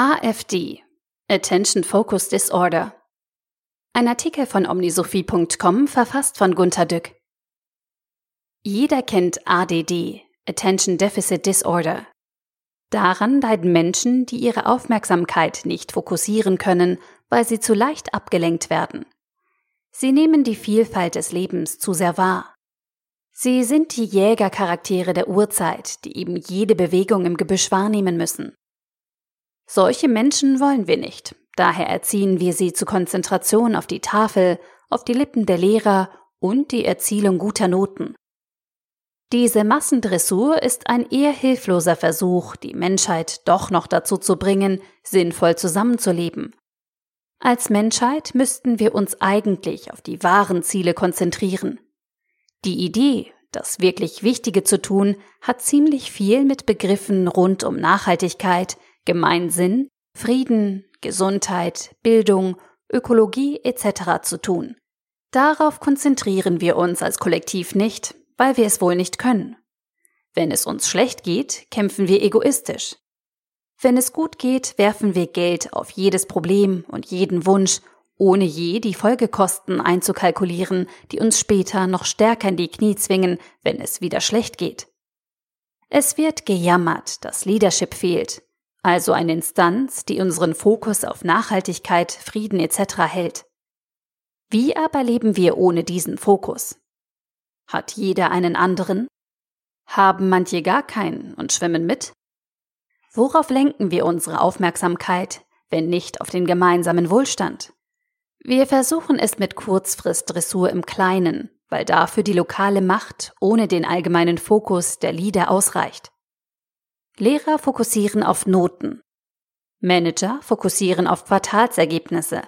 AFD Attention Focus Disorder Ein Artikel von omnisophie.com verfasst von Gunter Dück. Jeder kennt ADD Attention Deficit Disorder. Daran leiden Menschen, die ihre Aufmerksamkeit nicht fokussieren können, weil sie zu leicht abgelenkt werden. Sie nehmen die Vielfalt des Lebens zu sehr wahr. Sie sind die Jägercharaktere der Urzeit, die eben jede Bewegung im Gebüsch wahrnehmen müssen. Solche Menschen wollen wir nicht, daher erziehen wir sie zu Konzentration auf die Tafel, auf die Lippen der Lehrer und die Erzielung guter Noten. Diese Massendressur ist ein eher hilfloser Versuch, die Menschheit doch noch dazu zu bringen, sinnvoll zusammenzuleben. Als Menschheit müssten wir uns eigentlich auf die wahren Ziele konzentrieren. Die Idee, das wirklich Wichtige zu tun, hat ziemlich viel mit Begriffen rund um Nachhaltigkeit, Gemeinsinn, Frieden, Gesundheit, Bildung, Ökologie etc. zu tun. Darauf konzentrieren wir uns als Kollektiv nicht, weil wir es wohl nicht können. Wenn es uns schlecht geht, kämpfen wir egoistisch. Wenn es gut geht, werfen wir Geld auf jedes Problem und jeden Wunsch ohne je die Folgekosten einzukalkulieren, die uns später noch stärker in die Knie zwingen, wenn es wieder schlecht geht. Es wird gejammert, dass Leadership fehlt, also eine Instanz, die unseren Fokus auf Nachhaltigkeit, Frieden etc. hält. Wie aber leben wir ohne diesen Fokus? Hat jeder einen anderen? Haben manche gar keinen und schwimmen mit? Worauf lenken wir unsere Aufmerksamkeit, wenn nicht auf den gemeinsamen Wohlstand? Wir versuchen es mit Kurzfristdressur im Kleinen, weil dafür die lokale Macht ohne den allgemeinen Fokus der Leader ausreicht. Lehrer fokussieren auf Noten. Manager fokussieren auf Quartalsergebnisse.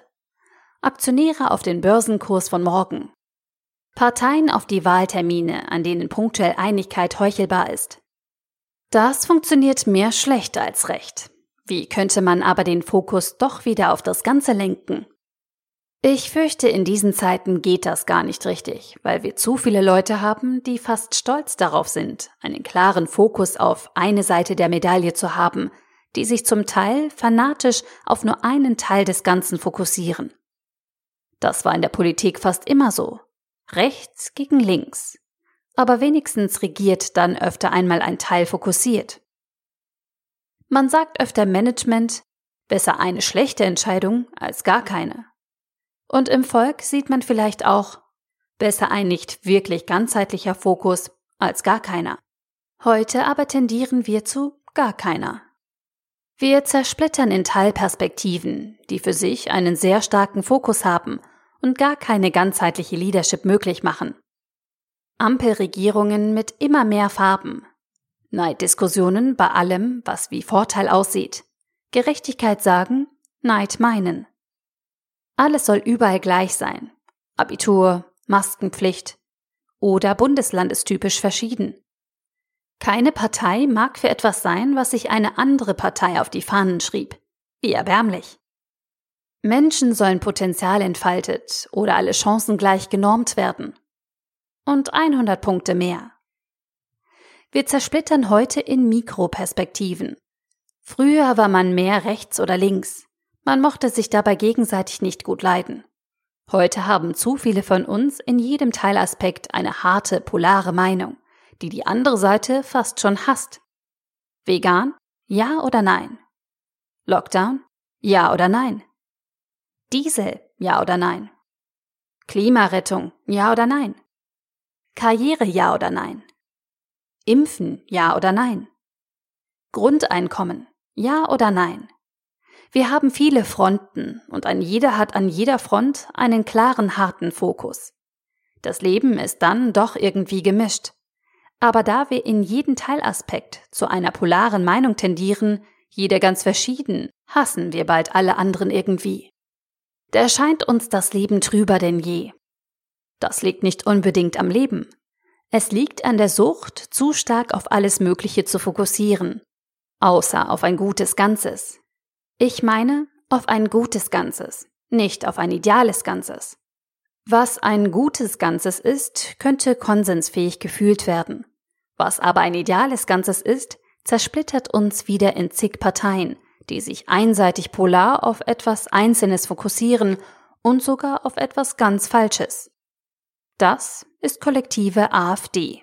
Aktionäre auf den Börsenkurs von morgen. Parteien auf die Wahltermine, an denen punktuell Einigkeit heuchelbar ist. Das funktioniert mehr schlecht als recht. Wie könnte man aber den Fokus doch wieder auf das Ganze lenken? Ich fürchte, in diesen Zeiten geht das gar nicht richtig, weil wir zu viele Leute haben, die fast stolz darauf sind, einen klaren Fokus auf eine Seite der Medaille zu haben, die sich zum Teil fanatisch auf nur einen Teil des Ganzen fokussieren. Das war in der Politik fast immer so. Rechts gegen links. Aber wenigstens regiert dann öfter einmal ein Teil fokussiert. Man sagt öfter Management, besser eine schlechte Entscheidung als gar keine. Und im Volk sieht man vielleicht auch besser ein nicht wirklich ganzheitlicher Fokus als gar keiner. Heute aber tendieren wir zu gar keiner. Wir zersplittern in Teilperspektiven, die für sich einen sehr starken Fokus haben und gar keine ganzheitliche Leadership möglich machen. Ampelregierungen mit immer mehr Farben. Neiddiskussionen bei allem, was wie Vorteil aussieht. Gerechtigkeit sagen, Neid meinen. Alles soll überall gleich sein. Abitur, Maskenpflicht oder Bundesland ist typisch verschieden. Keine Partei mag für etwas sein, was sich eine andere Partei auf die Fahnen schrieb. Wie erbärmlich. Menschen sollen Potenzial entfaltet oder alle Chancen gleich genormt werden. Und 100 Punkte mehr. Wir zersplittern heute in Mikroperspektiven. Früher war man mehr rechts oder links. Man mochte sich dabei gegenseitig nicht gut leiden. Heute haben zu viele von uns in jedem Teilaspekt eine harte, polare Meinung, die die andere Seite fast schon hasst. Vegan? Ja oder nein? Lockdown? Ja oder nein? Diesel? Ja oder nein? Klimarettung? Ja oder nein? Karriere? Ja oder nein? Impfen? Ja oder nein? Grundeinkommen? Ja oder nein? Wir haben viele Fronten und ein jeder hat an jeder Front einen klaren, harten Fokus. Das Leben ist dann doch irgendwie gemischt. Aber da wir in jedem Teilaspekt zu einer polaren Meinung tendieren, jeder ganz verschieden, hassen wir bald alle anderen irgendwie. Da erscheint uns das Leben trüber denn je. Das liegt nicht unbedingt am Leben. Es liegt an der Sucht, zu stark auf alles Mögliche zu fokussieren, außer auf ein gutes Ganzes. Ich meine auf ein gutes Ganzes, nicht auf ein ideales Ganzes. Was ein gutes Ganzes ist, könnte konsensfähig gefühlt werden. Was aber ein ideales Ganzes ist, zersplittert uns wieder in zig Parteien, die sich einseitig polar auf etwas Einzelnes fokussieren und sogar auf etwas ganz Falsches. Das ist kollektive AfD.